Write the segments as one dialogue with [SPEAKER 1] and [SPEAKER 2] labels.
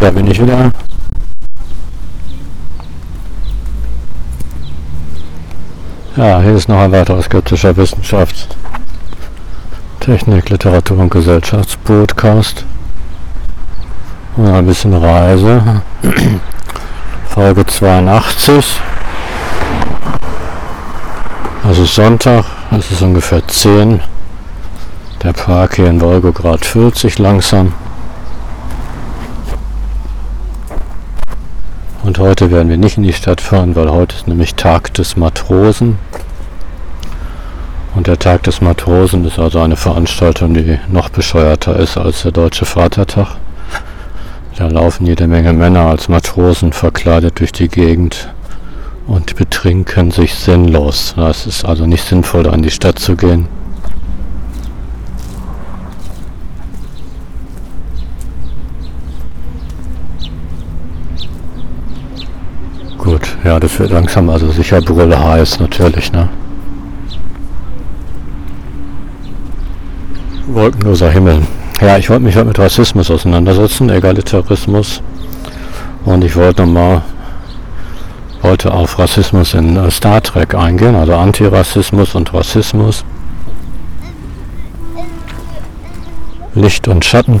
[SPEAKER 1] Da bin ich wieder. Ja, hier ist noch ein weiterer skeptischer Wissenschafts-, Technik, Literatur und Gesellschaftspodcast. Und ein bisschen Reise. Folge 82. Es ist Sonntag, es ist ungefähr 10. Der Park hier in füllt sich langsam. Heute werden wir nicht in die Stadt fahren, weil heute ist nämlich Tag des Matrosen. Und der Tag des Matrosen ist also eine Veranstaltung, die noch bescheuerter ist als der Deutsche Vatertag. Da laufen jede Menge Männer als Matrosen verkleidet durch die Gegend und betrinken sich sinnlos. Es ist also nicht sinnvoll, da in die Stadt zu gehen. Gut, ja, das wird langsam also sicher Brille heiß natürlich, ne? Wolkenloser Himmel. Ja, ich wollte mich heute mit Rassismus auseinandersetzen, Egalitarismus. Und ich wollte nochmal wollte auf Rassismus in äh, Star Trek eingehen, also Antirassismus und Rassismus. Licht und Schatten.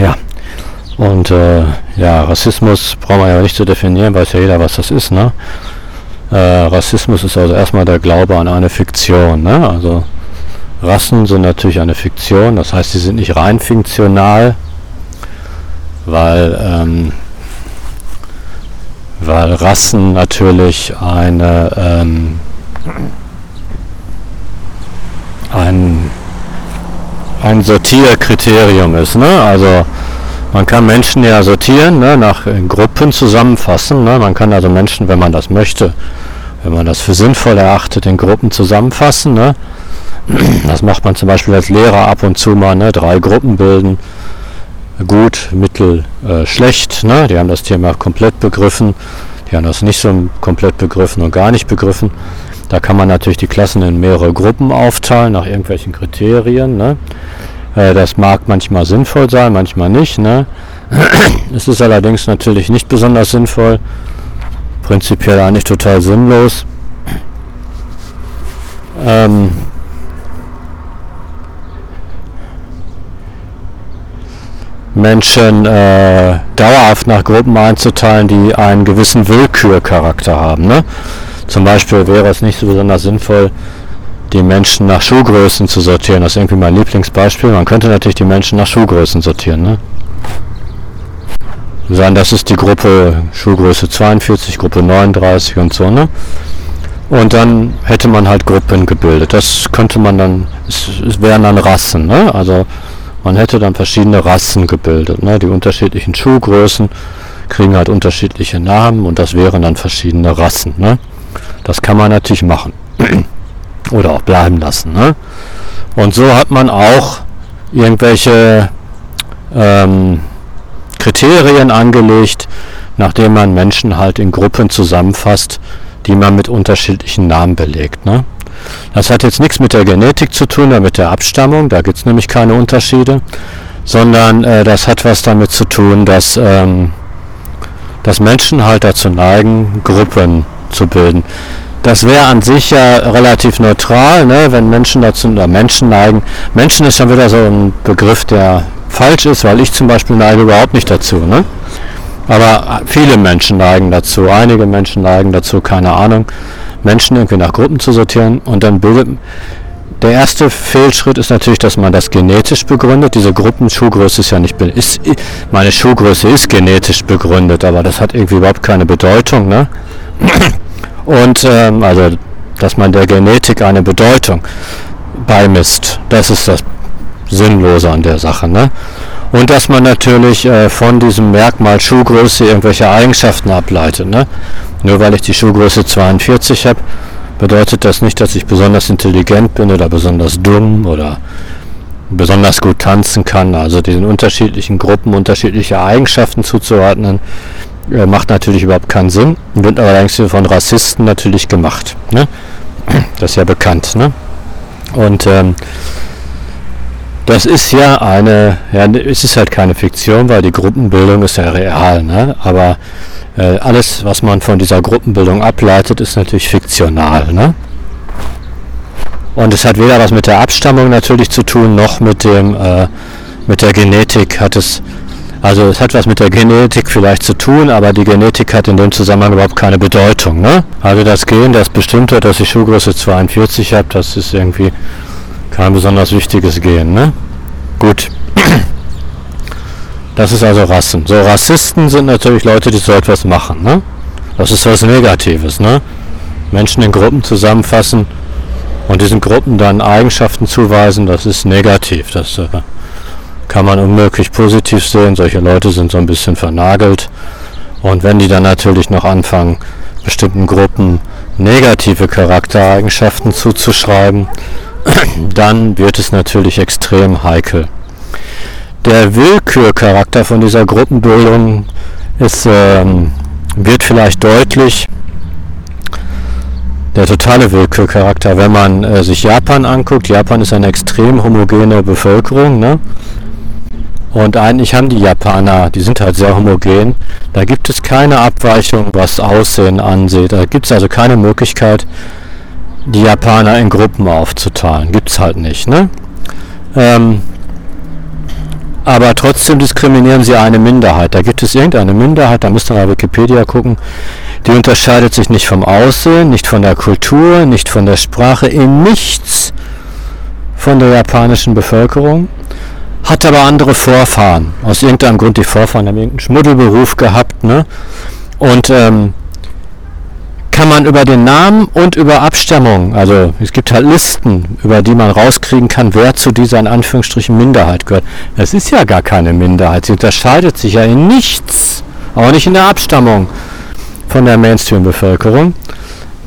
[SPEAKER 1] Ja, und äh, ja, Rassismus braucht man ja nicht zu definieren, weiß ja jeder, was das ist. Ne? Äh, Rassismus ist also erstmal der Glaube an eine Fiktion. Ne? Also Rassen sind natürlich eine Fiktion, das heißt, sie sind nicht rein fiktional, weil, ähm, weil Rassen natürlich eine, ähm, ein, ein Sortierkriterium ist. Ne? Also man kann Menschen ja sortieren, ne, nach Gruppen zusammenfassen. Ne. Man kann also Menschen, wenn man das möchte, wenn man das für sinnvoll erachtet, in Gruppen zusammenfassen. Ne. Das macht man zum Beispiel als Lehrer ab und zu mal, ne, drei Gruppen bilden. Gut, mittel, äh, schlecht. Ne. Die haben das Thema komplett begriffen. Die haben das nicht so komplett begriffen und gar nicht begriffen. Da kann man natürlich die Klassen in mehrere Gruppen aufteilen nach irgendwelchen Kriterien. Ne. Äh, das mag manchmal sinnvoll sein, manchmal nicht. Ne? es ist allerdings natürlich nicht besonders sinnvoll, prinzipiell eigentlich total sinnlos. Ähm, Menschen äh, dauerhaft nach Gruppen einzuteilen, die einen gewissen Willkürcharakter haben. Ne? Zum Beispiel wäre es nicht so besonders sinnvoll, die Menschen nach Schuhgrößen zu sortieren. Das ist irgendwie mein Lieblingsbeispiel. Man könnte natürlich die Menschen nach Schuhgrößen sortieren. Ne? Sagen, das ist die Gruppe Schuhgröße 42, Gruppe 39 und so. Ne? Und dann hätte man halt Gruppen gebildet. Das könnte man dann, es, es wären dann Rassen. Ne? Also man hätte dann verschiedene Rassen gebildet. Ne? Die unterschiedlichen Schuhgrößen kriegen halt unterschiedliche Namen und das wären dann verschiedene Rassen. Ne? Das kann man natürlich machen. Oder auch bleiben lassen. Ne? Und so hat man auch irgendwelche ähm, Kriterien angelegt, nachdem man Menschen halt in Gruppen zusammenfasst, die man mit unterschiedlichen Namen belegt. Ne? Das hat jetzt nichts mit der Genetik zu tun, oder mit der Abstammung, da gibt es nämlich keine Unterschiede, sondern äh, das hat was damit zu tun, dass, ähm, dass Menschen halt dazu neigen, Gruppen zu bilden. Das wäre an sich ja relativ neutral, ne, wenn Menschen dazu oder Menschen neigen. Menschen ist dann wieder so ein Begriff, der falsch ist, weil ich zum Beispiel neige überhaupt nicht dazu. Ne? Aber viele Menschen neigen dazu, einige Menschen neigen dazu, keine Ahnung, Menschen irgendwie nach Gruppen zu sortieren und dann bildet der erste Fehlschritt ist natürlich, dass man das genetisch begründet. Diese Gruppenschuhgröße ist ja nicht, ist, meine Schuhgröße ist genetisch begründet, aber das hat irgendwie überhaupt keine Bedeutung. Ne? Und ähm, also, dass man der Genetik eine Bedeutung beimisst, das ist das Sinnlose an der Sache. Ne? Und dass man natürlich äh, von diesem Merkmal Schuhgröße irgendwelche Eigenschaften ableitet. Ne? Nur weil ich die Schuhgröße 42 habe, bedeutet das nicht, dass ich besonders intelligent bin oder besonders dumm oder besonders gut tanzen kann. Also diesen unterschiedlichen Gruppen unterschiedliche Eigenschaften zuzuordnen, macht natürlich überhaupt keinen Sinn, wird allerdings von Rassisten natürlich gemacht. Ne? Das ist ja bekannt. Ne? Und ähm, Das ist ja eine, ja, es ist halt keine Fiktion, weil die Gruppenbildung ist ja real, ne? aber äh, alles, was man von dieser Gruppenbildung ableitet, ist natürlich fiktional. Ne? Und es hat weder was mit der Abstammung natürlich zu tun, noch mit dem äh, mit der Genetik hat es also es hat was mit der Genetik vielleicht zu tun, aber die Genetik hat in dem Zusammenhang überhaupt keine Bedeutung. Ne? Also das Gen, das bestimmt hat, dass ich Schuhgröße 42 habe, das ist irgendwie kein besonders wichtiges Gen. Ne? Gut. Das ist also Rassen. So, Rassisten sind natürlich Leute, die so etwas machen. Ne? Das ist was Negatives. Ne? Menschen in Gruppen zusammenfassen und diesen Gruppen dann Eigenschaften zuweisen, das ist negativ. Das äh, kann man unmöglich positiv sehen. Solche Leute sind so ein bisschen vernagelt. Und wenn die dann natürlich noch anfangen, bestimmten Gruppen negative Charaktereigenschaften zuzuschreiben, dann wird es natürlich extrem heikel. Der Willkürcharakter von dieser Gruppenbildung ist, ähm, wird vielleicht deutlich. Der totale Willkürcharakter, wenn man äh, sich Japan anguckt, Japan ist eine extrem homogene Bevölkerung. Ne? Und eigentlich haben die Japaner, die sind halt sehr homogen, da gibt es keine Abweichung, was Aussehen ansieht. Da gibt es also keine Möglichkeit, die Japaner in Gruppen aufzuteilen. Gibt es halt nicht. Ne? Ähm, aber trotzdem diskriminieren sie eine Minderheit. Da gibt es irgendeine Minderheit, da müsst ihr mal Wikipedia gucken, die unterscheidet sich nicht vom Aussehen, nicht von der Kultur, nicht von der Sprache, in nichts von der japanischen Bevölkerung, hat aber andere Vorfahren. Aus irgendeinem Grund die Vorfahren haben irgendeinen Schmuddelberuf gehabt, ne? Und ähm, kann man über den Namen und über Abstammung, also es gibt halt Listen, über die man rauskriegen kann, wer zu dieser in Anführungsstrichen Minderheit gehört. Es ist ja gar keine Minderheit, sie unterscheidet sich ja in nichts, auch nicht in der Abstammung von der Mainstream-Bevölkerung.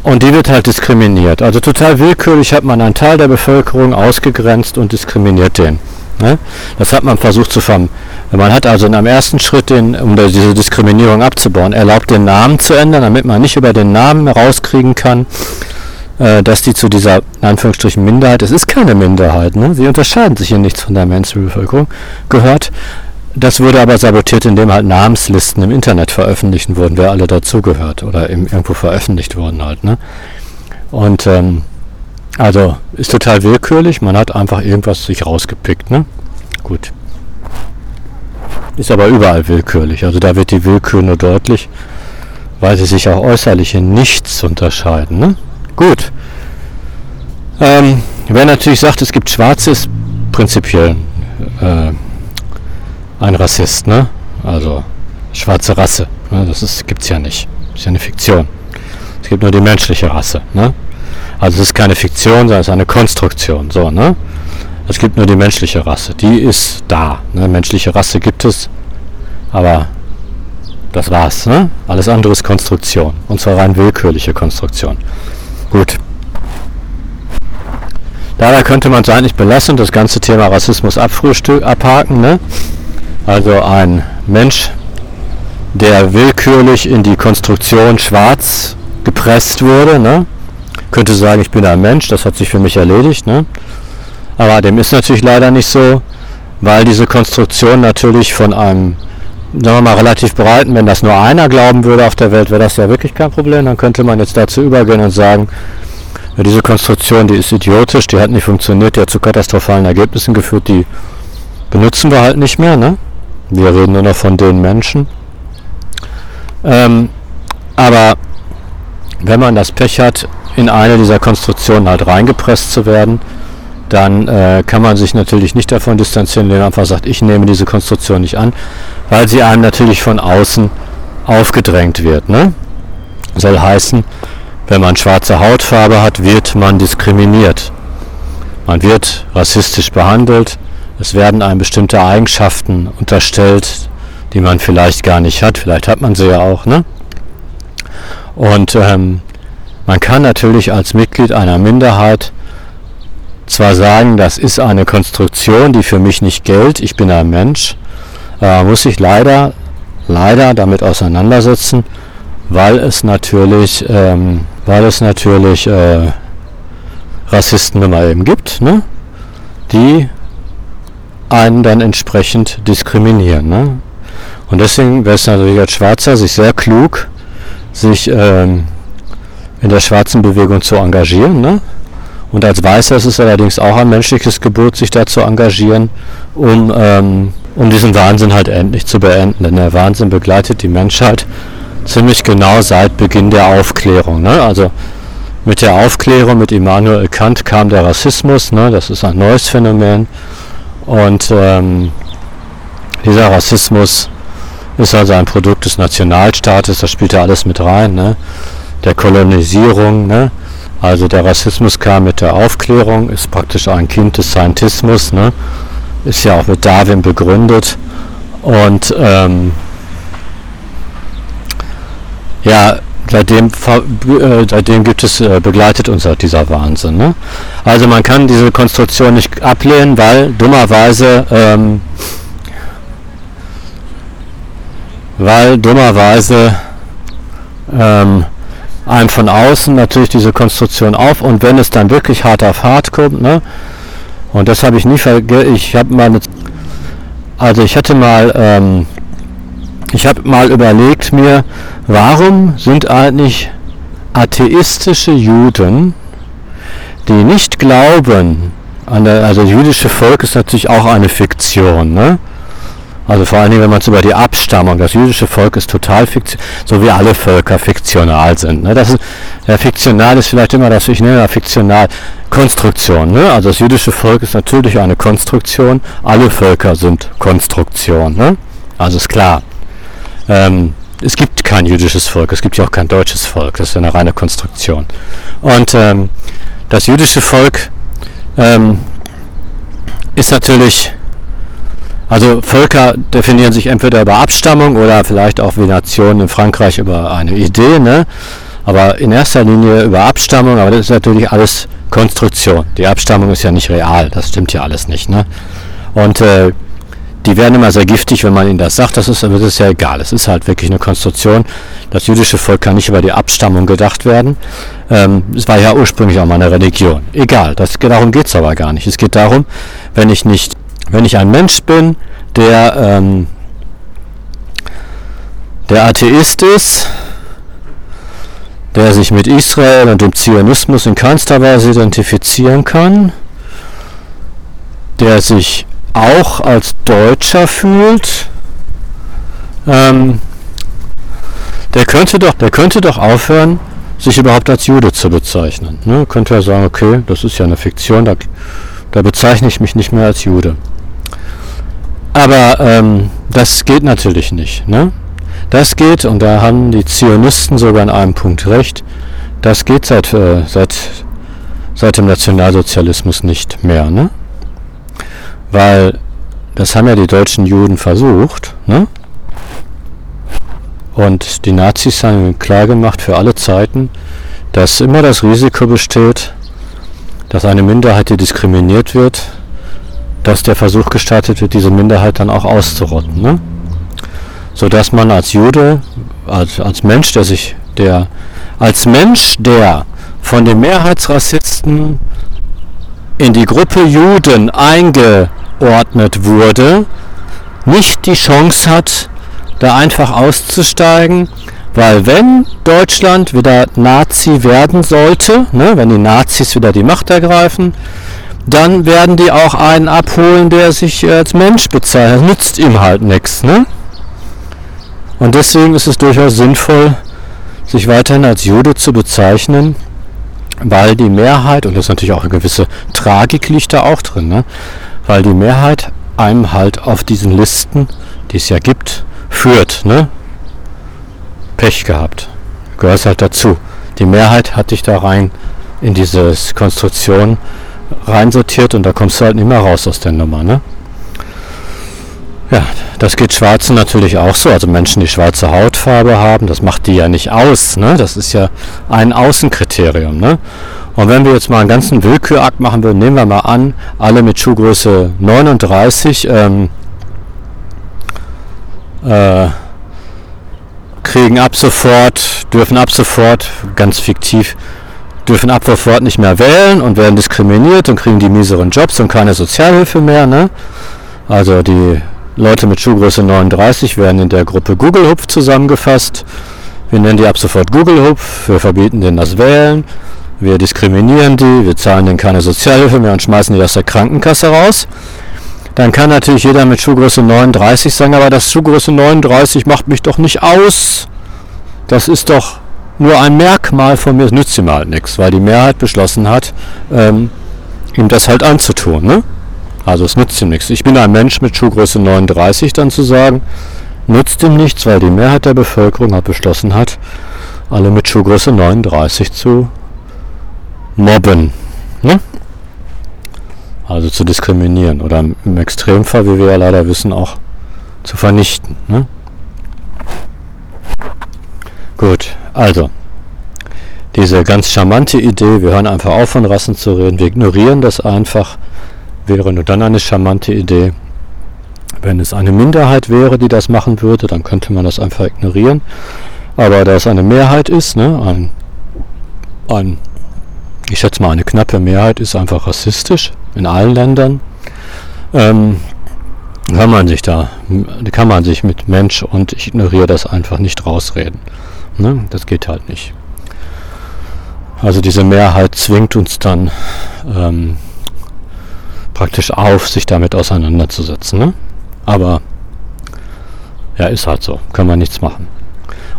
[SPEAKER 1] Und die wird halt diskriminiert. Also total willkürlich hat man einen Teil der Bevölkerung ausgegrenzt und diskriminiert den. Ne? Das hat man versucht zu vermeiden. Man hat also in einem ersten Schritt, den, um diese Diskriminierung abzubauen, erlaubt, den Namen zu ändern, damit man nicht über den Namen herauskriegen kann, äh, dass die zu dieser, in Anführungsstrichen, Minderheit, es ist keine Minderheit, ne? sie unterscheiden sich in nichts von der Mainstream-Bevölkerung, gehört. Das wurde aber sabotiert, indem halt Namenslisten im Internet veröffentlicht wurden, wer alle dazugehört oder irgendwo veröffentlicht wurden halt. Ne? Und ähm, also ist total willkürlich, man hat einfach irgendwas sich rausgepickt. Ne? Gut. Ist aber überall willkürlich. Also da wird die Willkür nur deutlich, weil sie sich auch äußerlich in nichts unterscheiden. Ne? Gut. Ähm, wer natürlich sagt, es gibt Schwarze, ist prinzipiell äh, ein Rassist. Ne? Also schwarze Rasse. Ne? Das gibt es ja nicht. Das ist ja eine Fiktion. Es gibt nur die menschliche Rasse. Ne? Also es ist keine Fiktion, sondern es ist eine Konstruktion. So, ne? Es gibt nur die menschliche Rasse. Die ist da. Ne? Menschliche Rasse gibt es, aber das war's. Ne? Alles andere ist Konstruktion. Und zwar rein willkürliche Konstruktion. Gut. Dabei könnte man es eigentlich belassen, das ganze Thema Rassismus abhaken. Ne? Also ein Mensch, der willkürlich in die Konstruktion schwarz gepresst wurde, ne? Könnte sagen, ich bin ein Mensch, das hat sich für mich erledigt. Ne? Aber dem ist natürlich leider nicht so, weil diese Konstruktion natürlich von einem, sagen wir mal, relativ breiten, wenn das nur einer glauben würde auf der Welt, wäre das ja wirklich kein Problem. Dann könnte man jetzt dazu übergehen und sagen, diese Konstruktion, die ist idiotisch, die hat nicht funktioniert, die hat zu katastrophalen Ergebnissen geführt, die benutzen wir halt nicht mehr. Ne? Wir reden nur noch von den Menschen. Ähm, aber wenn man das Pech hat, in eine dieser Konstruktionen halt reingepresst zu werden, dann äh, kann man sich natürlich nicht davon distanzieren, indem man einfach sagt, ich nehme diese Konstruktion nicht an, weil sie einem natürlich von außen aufgedrängt wird. Ne? Soll heißen, wenn man schwarze Hautfarbe hat, wird man diskriminiert. Man wird rassistisch behandelt, es werden einem bestimmte Eigenschaften unterstellt, die man vielleicht gar nicht hat, vielleicht hat man sie ja auch. Ne? Und ähm, man kann natürlich als Mitglied einer Minderheit zwar sagen, das ist eine Konstruktion, die für mich nicht gilt, ich bin ein Mensch, aber muss sich leider, leider damit auseinandersetzen, weil es natürlich, ähm, weil es natürlich äh, Rassisten immer eben gibt, ne? die einen dann entsprechend diskriminieren. Ne? Und deswegen wäre es natürlich als Schwarzer sich sehr klug, sich ähm, in der schwarzen Bewegung zu engagieren. Ne? Und als Weißer ist es allerdings auch ein menschliches Gebot, sich da zu engagieren, um, ähm, um diesen Wahnsinn halt endlich zu beenden. Denn der Wahnsinn begleitet die Menschheit ziemlich genau seit Beginn der Aufklärung. Ne? Also mit der Aufklärung, mit Immanuel Kant kam der Rassismus, ne? das ist ein neues Phänomen. Und ähm, dieser Rassismus ist also ein Produkt des Nationalstaates, das spielt ja alles mit rein, ne? Der Kolonisierung. Ne? Also der Rassismus kam mit der Aufklärung, ist praktisch ein Kind des Scientismus, ne? ist ja auch mit Darwin begründet. Und ähm, ja, seitdem, äh, seitdem gibt es, äh, begleitet uns halt dieser Wahnsinn. Ne? Also man kann diese Konstruktion nicht ablehnen, weil dummerweise ähm, weil dummerweise ähm, einem von außen natürlich diese Konstruktion auf und wenn es dann wirklich hart auf hart kommt, ne, und das habe ich nie vergessen, ich habe mal, also ich hatte mal, ähm, ich habe mal überlegt mir, warum sind eigentlich atheistische Juden, die nicht glauben, an der, also das jüdische Volk ist natürlich auch eine Fiktion, ne? Also vor allen Dingen, wenn man es über die Abstammung, das jüdische Volk ist total fiktional, so wie alle Völker fiktional sind. Ne? Das ist, ja, fiktional ist vielleicht immer das, ich nenne ja fiktional, Konstruktion. Ne? Also das jüdische Volk ist natürlich eine Konstruktion, alle Völker sind Konstruktion. Ne? Also ist klar. Ähm, es gibt kein jüdisches Volk, es gibt ja auch kein deutsches Volk, das ist eine reine Konstruktion. Und ähm, das jüdische Volk ähm, ist natürlich also Völker definieren sich entweder über Abstammung oder vielleicht auch wie Nationen in Frankreich über eine Idee, ne? aber in erster Linie über Abstammung, aber das ist natürlich alles Konstruktion. Die Abstammung ist ja nicht real, das stimmt ja alles nicht. Ne? Und äh, die werden immer sehr giftig, wenn man ihnen das sagt, das ist, das ist ja egal, es ist halt wirklich eine Konstruktion. Das jüdische Volk kann nicht über die Abstammung gedacht werden. Ähm, es war ja ursprünglich auch mal eine Religion. Egal, das, darum geht es aber gar nicht. Es geht darum, wenn ich nicht wenn ich ein Mensch bin, der, ähm, der Atheist ist, der sich mit Israel und dem Zionismus in keinster Weise identifizieren kann, der sich auch als Deutscher fühlt, ähm, der könnte doch, der könnte doch aufhören, sich überhaupt als Jude zu bezeichnen. Ne? Könnte er sagen, okay, das ist ja eine Fiktion, da, da bezeichne ich mich nicht mehr als Jude. Aber ähm, das geht natürlich nicht. Ne? Das geht, und da haben die Zionisten sogar an einem Punkt recht, das geht seit, äh, seit, seit dem Nationalsozialismus nicht mehr. Ne? Weil das haben ja die deutschen Juden versucht. Ne? Und die Nazis haben klar gemacht für alle Zeiten, dass immer das Risiko besteht, dass eine Minderheit, die diskriminiert wird, dass der Versuch gestartet wird, diese Minderheit dann auch auszurotten. Ne? Sodass man als Jude, als, als Mensch, der sich, der, als Mensch, der von den Mehrheitsrassisten in die Gruppe Juden eingeordnet wurde, nicht die Chance hat, da einfach auszusteigen, weil wenn Deutschland wieder Nazi werden sollte, ne, wenn die Nazis wieder die Macht ergreifen, dann werden die auch einen abholen, der sich als Mensch bezeichnet. Das nützt ihm halt nichts. Ne? Und deswegen ist es durchaus sinnvoll, sich weiterhin als Jude zu bezeichnen, weil die Mehrheit, und das ist natürlich auch eine gewisse Tragik liegt da auch drin, ne? weil die Mehrheit einem halt auf diesen Listen, die es ja gibt, führt. Ne? Pech gehabt. Gehört halt dazu. Die Mehrheit hat dich da rein in diese Konstruktion reinsortiert und da kommst du halt nicht mehr raus aus der Nummer. Ne? Ja, das geht Schwarzen natürlich auch so. Also Menschen, die schwarze Hautfarbe haben, das macht die ja nicht aus. Ne? Das ist ja ein Außenkriterium. Ne? Und wenn wir jetzt mal einen ganzen Willkürakt machen würden, nehmen wir mal an, alle mit Schuhgröße 39 ähm, äh, kriegen ab sofort, dürfen ab sofort, ganz fiktiv, dürfen ab sofort nicht mehr wählen und werden diskriminiert und kriegen die mieseren Jobs und keine Sozialhilfe mehr. Ne? Also die Leute mit Schuhgröße 39 werden in der Gruppe Google Hupf zusammengefasst. Wir nennen die ab sofort Google Hupf, wir verbieten denen das Wählen, wir diskriminieren die, wir zahlen denen keine Sozialhilfe mehr und schmeißen die aus der Krankenkasse raus. Dann kann natürlich jeder mit Schuhgröße 39 sagen, aber das Schuhgröße 39 macht mich doch nicht aus. Das ist doch nur ein Merkmal von mir, es nützt ihm halt nichts, weil die Mehrheit beschlossen hat, ähm, ihm das halt anzutun. Ne? Also es nützt ihm nichts. Ich bin ein Mensch mit Schuhgröße 39 dann zu sagen, nützt ihm nichts, weil die Mehrheit der Bevölkerung hat beschlossen hat, alle mit Schuhgröße 39 zu mobben. Ne? Also zu diskriminieren oder im Extremfall, wie wir ja leider wissen, auch zu vernichten. Ne? Gut, also diese ganz charmante Idee, wir hören einfach auf von Rassen zu reden, wir ignorieren das einfach, wäre nur dann eine charmante Idee. Wenn es eine Minderheit wäre, die das machen würde, dann könnte man das einfach ignorieren. Aber da es eine Mehrheit ist, ne, ein, ein, ich schätze mal eine knappe Mehrheit ist einfach rassistisch in allen Ländern, ähm, kann man sich da, kann man sich mit Mensch und ich ignoriere das einfach nicht rausreden. Ne? Das geht halt nicht. Also diese Mehrheit zwingt uns dann ähm, praktisch auf, sich damit auseinanderzusetzen. Ne? Aber ja, ist halt so. Kann man nichts machen.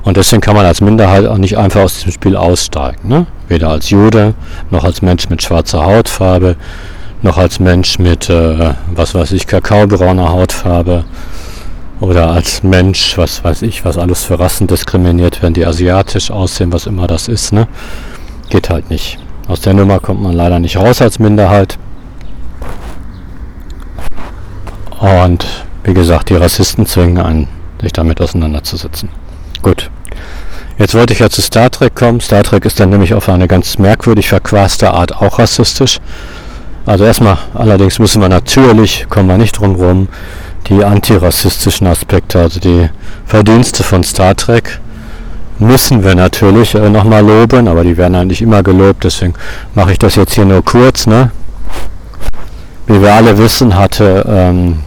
[SPEAKER 1] Und deswegen kann man als Minderheit auch nicht einfach aus diesem Spiel aussteigen. Ne? Weder als Jude, noch als Mensch mit schwarzer Hautfarbe, noch als Mensch mit, äh, was weiß ich, kakaobrauner Hautfarbe. Oder als Mensch, was weiß ich, was alles für Rassen diskriminiert werden, die asiatisch aussehen, was immer das ist. Ne? Geht halt nicht. Aus der Nummer kommt man leider nicht raus als Minderheit. Und wie gesagt, die Rassisten zwingen einen, sich damit auseinanderzusetzen. Gut. Jetzt wollte ich ja zu Star Trek kommen. Star Trek ist dann nämlich auf eine ganz merkwürdig verquaste Art auch rassistisch. Also erstmal, allerdings müssen wir natürlich, kommen wir nicht drum rum, die antirassistischen Aspekte, also die Verdienste von Star Trek, müssen wir natürlich äh, nochmal loben, aber die werden eigentlich immer gelobt, deswegen mache ich das jetzt hier nur kurz. Ne? Wie wir alle wissen, hatte ähm,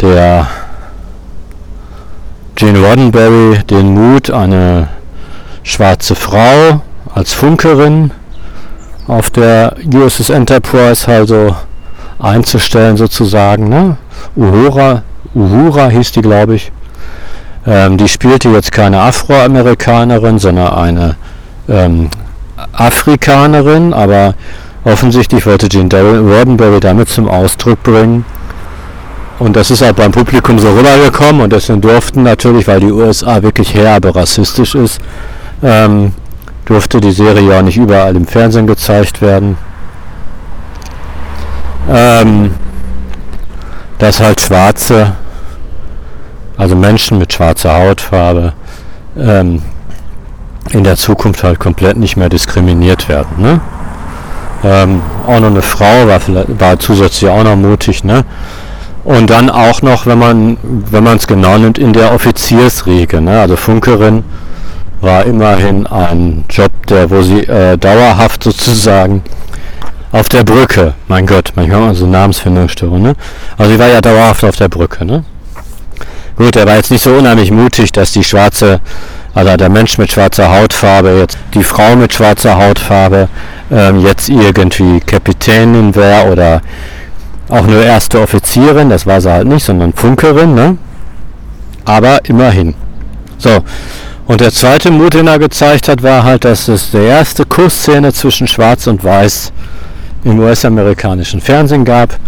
[SPEAKER 1] der Gene Roddenberry den Mut, eine schwarze Frau als Funkerin auf der USS Enterprise also einzustellen sozusagen. Ne? Uhura, Uhura hieß die, glaube ich. Ähm, die spielte jetzt keine Afroamerikanerin, sondern eine ähm, Afrikanerin, aber offensichtlich wollte Gene Roddenberry damit zum Ausdruck bringen, und das ist halt beim Publikum so rübergekommen und deswegen durften natürlich, weil die USA wirklich herbe rassistisch ist, ähm, durfte die Serie ja nicht überall im Fernsehen gezeigt werden. Ähm, dass halt Schwarze, also Menschen mit schwarzer Hautfarbe, ähm, in der Zukunft halt komplett nicht mehr diskriminiert werden. Ne? Ähm, auch noch eine Frau war, war zusätzlich auch noch mutig, ne? Und dann auch noch, wenn man wenn es genau nimmt, in der Offiziersriege. Ne? Also Funkerin war immerhin ein Job, der wo sie äh, dauerhaft sozusagen auf der Brücke, mein Gott, manchmal so Namensfindungsstörungen, ne? Also sie war ja dauerhaft auf der Brücke, ne? Gut, er war jetzt nicht so unheimlich mutig, dass die schwarze, also der Mensch mit schwarzer Hautfarbe, jetzt die Frau mit schwarzer Hautfarbe, ähm, jetzt irgendwie Kapitänin wäre oder auch nur erste Offizierin, das war sie halt nicht, sondern Funkerin, ne? Aber immerhin. So. Und der zweite Mut, den er gezeigt hat, war halt, dass es die erste Kussszene zwischen Schwarz und Weiß im US-amerikanischen Fernsehen gab.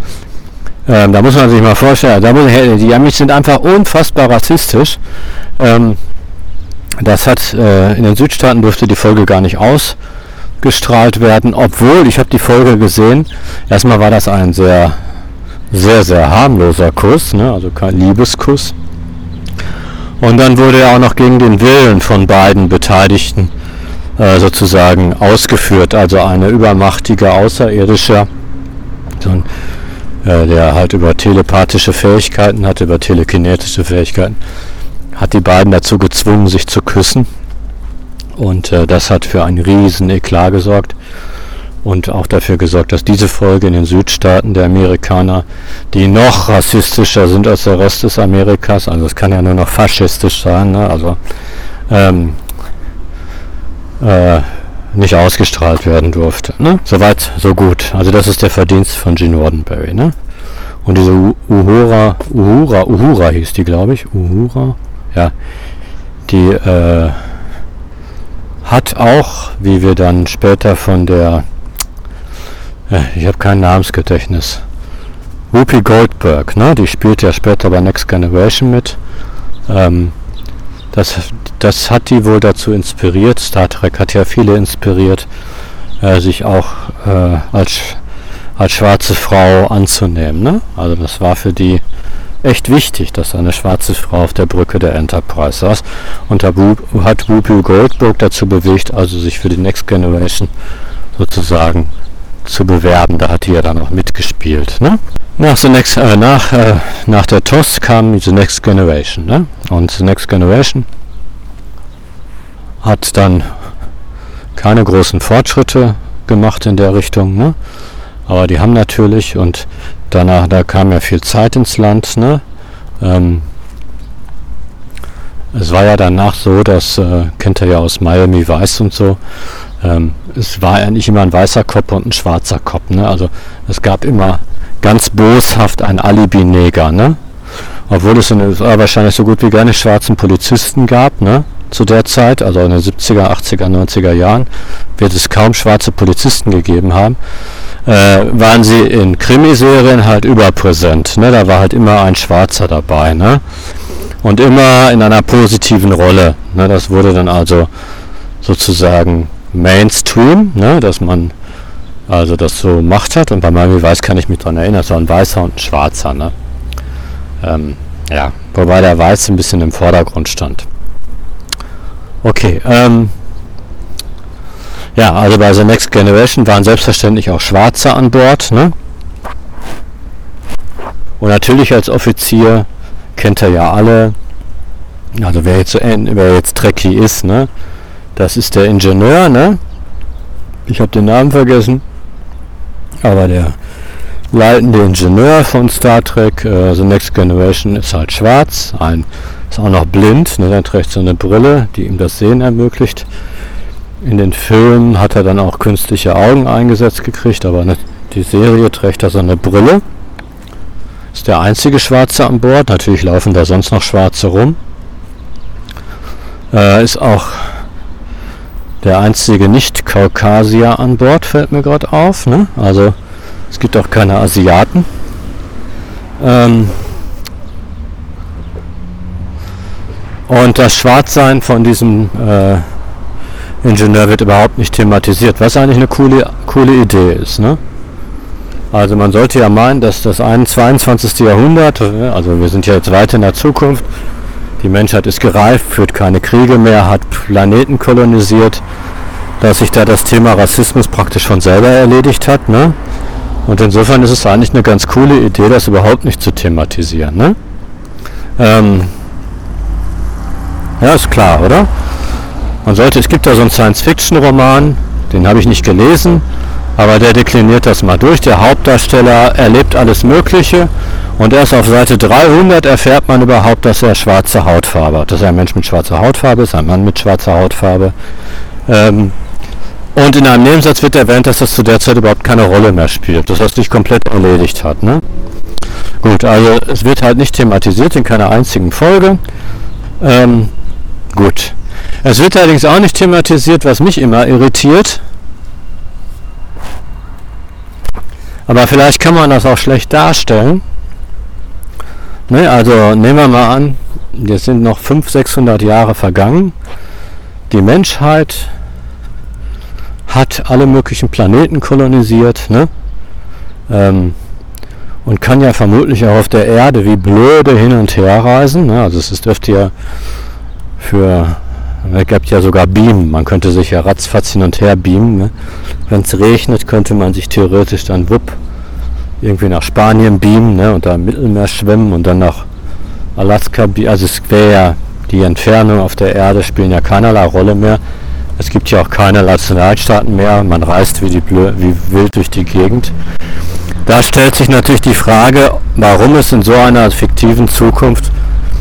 [SPEAKER 1] Ähm, da muss man sich mal vorstellen, da muss, die Amis sind einfach unfassbar rassistisch. Ähm, das hat äh, in den Südstaaten durfte die Folge gar nicht ausgestrahlt werden, obwohl ich habe die Folge gesehen. Erstmal war das ein sehr sehr, sehr harmloser Kuss, ne? also kein Liebeskuss. Und dann wurde er auch noch gegen den Willen von beiden Beteiligten sozusagen ausgeführt, also eine übermachtige Außerirdische, so ein, äh, der halt über telepathische Fähigkeiten hat, über telekinetische Fähigkeiten, hat die beiden dazu gezwungen, sich zu küssen. Und äh, das hat für einen riesen Eklat gesorgt. und auch dafür gesorgt, dass diese Folge in den Südstaaten der Amerikaner, die noch rassistischer sind als der Rest des Amerikas, also es kann ja nur noch faschistisch sein, ne? also ähm, äh, nicht ausgestrahlt werden durfte. Ne? Soweit, so gut. Also das ist der Verdienst von Gene Roddenberry. Ne? Und diese Uhura, Uhura, Uhura hieß die, glaube ich. Uhura, ja. Die äh, hat auch, wie wir dann später von der, äh, ich habe kein Namensgedächtnis, Whoopi Goldberg, ne? die spielt ja später bei Next Generation mit. Ähm, das, das hat die wohl dazu inspiriert. Star Trek hat ja viele inspiriert, äh, sich auch äh, als, als schwarze Frau anzunehmen. Ne? Also das war für die echt wichtig, dass eine schwarze Frau auf der Brücke der Enterprise saß. Und da hat Whoopi Goldberg dazu bewegt, also sich für die Next Generation sozusagen zu bewerben. Da hat die ja dann auch mitgespielt. Ne? Nach, the next, äh, nach, äh, nach der TOS kam The Next Generation. Ne? Und The Next Generation hat dann keine großen Fortschritte gemacht in der Richtung. Ne? Aber die haben natürlich, und danach, da kam ja viel Zeit ins Land. Ne? Ähm, es war ja danach so, dass, äh, kennt ihr ja aus Miami Vice und so, ähm, es war ja nicht immer ein weißer Kopf und ein schwarzer Kopf. Ne? Also es gab immer ganz boshaft ein Alibi-Neger. Ne? Obwohl es in den USA wahrscheinlich so gut wie keine schwarzen Polizisten gab. Ne? zu der Zeit, also in den 70er, 80er, 90er Jahren, wird es kaum schwarze Polizisten gegeben haben, äh, waren sie in Krimiserien halt überpräsent. Ne? Da war halt immer ein Schwarzer dabei. Ne? Und immer in einer positiven Rolle. Ne? Das wurde dann also sozusagen Mainstream, ne? dass man also das so gemacht hat. Und bei Miami Weiß kann ich mich daran erinnern, so ein Weißer und ein Schwarzer. Ne? Ähm, ja, wobei der Weiß ein bisschen im Vordergrund stand. Okay, ähm, ja, also bei The Next Generation waren selbstverständlich auch Schwarze an Bord, ne? Und natürlich als Offizier kennt er ja alle, also wer jetzt, wer jetzt Trekkie ist, ne? Das ist der Ingenieur, ne? Ich habe den Namen vergessen. Aber der leitende Ingenieur von Star Trek, äh, The Next Generation, ist halt schwarz, ein ist auch noch blind, ne, er trägt so eine Brille, die ihm das Sehen ermöglicht. In den Filmen hat er dann auch künstliche Augen eingesetzt gekriegt, aber ne, die Serie trägt er so eine Brille. Ist der einzige Schwarze an Bord. Natürlich laufen da sonst noch Schwarze rum. Äh, ist auch der einzige Nicht-Kaukasier an Bord, fällt mir gerade auf. Ne? Also es gibt auch keine Asiaten. Ähm, Und das Schwarzsein von diesem äh, Ingenieur wird überhaupt nicht thematisiert, was eigentlich eine coole, coole Idee ist. Ne? Also man sollte ja meinen, dass das 22. Jahrhundert, also wir sind ja jetzt weit in der Zukunft, die Menschheit ist gereift, führt keine Kriege mehr, hat Planeten kolonisiert, dass sich da das Thema Rassismus praktisch von selber erledigt hat. Ne? Und insofern ist es eigentlich eine ganz coole Idee, das überhaupt nicht zu thematisieren. Ne? Ähm, ja, ist klar, oder? Man sollte, es gibt da so einen Science-Fiction-Roman, den habe ich nicht gelesen, aber der dekliniert das mal durch. Der Hauptdarsteller erlebt alles Mögliche und erst auf Seite 300 erfährt man überhaupt, dass er schwarze Hautfarbe hat. Dass er ein Mensch mit schwarzer Hautfarbe ist, ein Mann mit schwarzer Hautfarbe. Ähm, und in einem Nebensatz wird erwähnt, dass das zu der Zeit überhaupt keine Rolle mehr spielt, dass das sich komplett erledigt hat. Ne? Gut, also es wird halt nicht thematisiert in keiner einzigen Folge. Ähm, Gut. Es wird allerdings auch nicht thematisiert, was mich immer irritiert. Aber vielleicht kann man das auch schlecht darstellen. Ne, also nehmen wir mal an, jetzt sind noch 500, 600 Jahre vergangen. Die Menschheit hat alle möglichen Planeten kolonisiert ne? Ähm, und kann ja vermutlich auch auf der Erde wie blöde hin und her reisen. Ne? Also es dürfte ja für es gibt ja sogar Beamen. Man könnte sich ja ratzfatz hin und her beamen. Ne? Wenn es regnet, könnte man sich theoretisch dann wupp irgendwie nach Spanien beamen ne? und da im Mittelmeer schwimmen und dann nach Alaska. Also es wäre ja die Entfernung auf der Erde spielen ja keinerlei Rolle mehr. Es gibt ja auch keine Nationalstaaten mehr. Man reist wie, die Blö wie wild durch die Gegend. Da stellt sich natürlich die Frage, warum es in so einer fiktiven Zukunft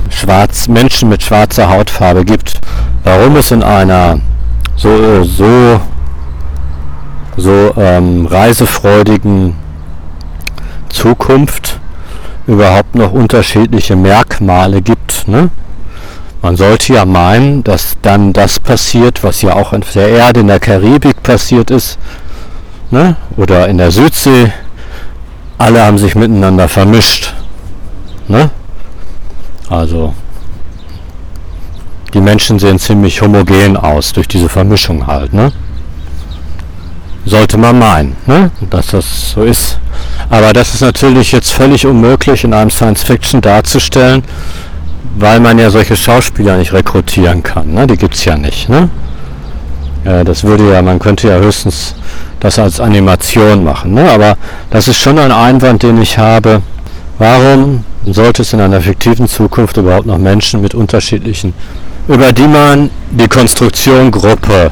[SPEAKER 1] schwarz, Menschen mit schwarzer Hautfarbe gibt. Warum es in einer so, so, so ähm, reisefreudigen Zukunft überhaupt noch unterschiedliche Merkmale gibt. Ne? Man sollte ja meinen, dass dann das passiert, was ja auch auf der Erde in der Karibik passiert ist, ne? oder in der Südsee. Alle haben sich miteinander vermischt. Ne? Also die Menschen sehen ziemlich homogen aus durch diese Vermischung halt. Ne? Sollte man meinen, ne? dass das so ist. Aber das ist natürlich jetzt völlig unmöglich in einem Science-Fiction darzustellen, weil man ja solche Schauspieler nicht rekrutieren kann. Ne? Die gibt es ja nicht. Ne? Ja, das würde ja, man könnte ja höchstens das als Animation machen. Ne? Aber das ist schon ein Einwand, den ich habe. Warum sollte es in einer fiktiven Zukunft überhaupt noch Menschen mit unterschiedlichen, über die man die Konstruktion Gruppe,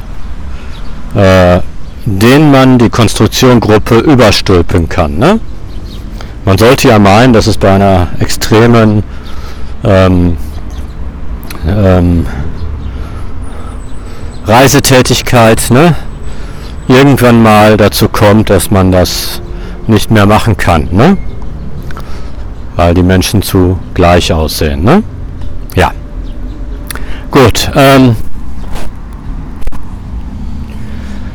[SPEAKER 1] äh, den man die Konstruktion Gruppe überstülpen kann. Ne? Man sollte ja meinen, dass es bei einer extremen ähm, ähm, Reisetätigkeit ne, irgendwann mal dazu kommt, dass man das nicht mehr machen kann, ne? Weil die Menschen zu gleich aussehen. Ne? Ja. Gut. Ähm,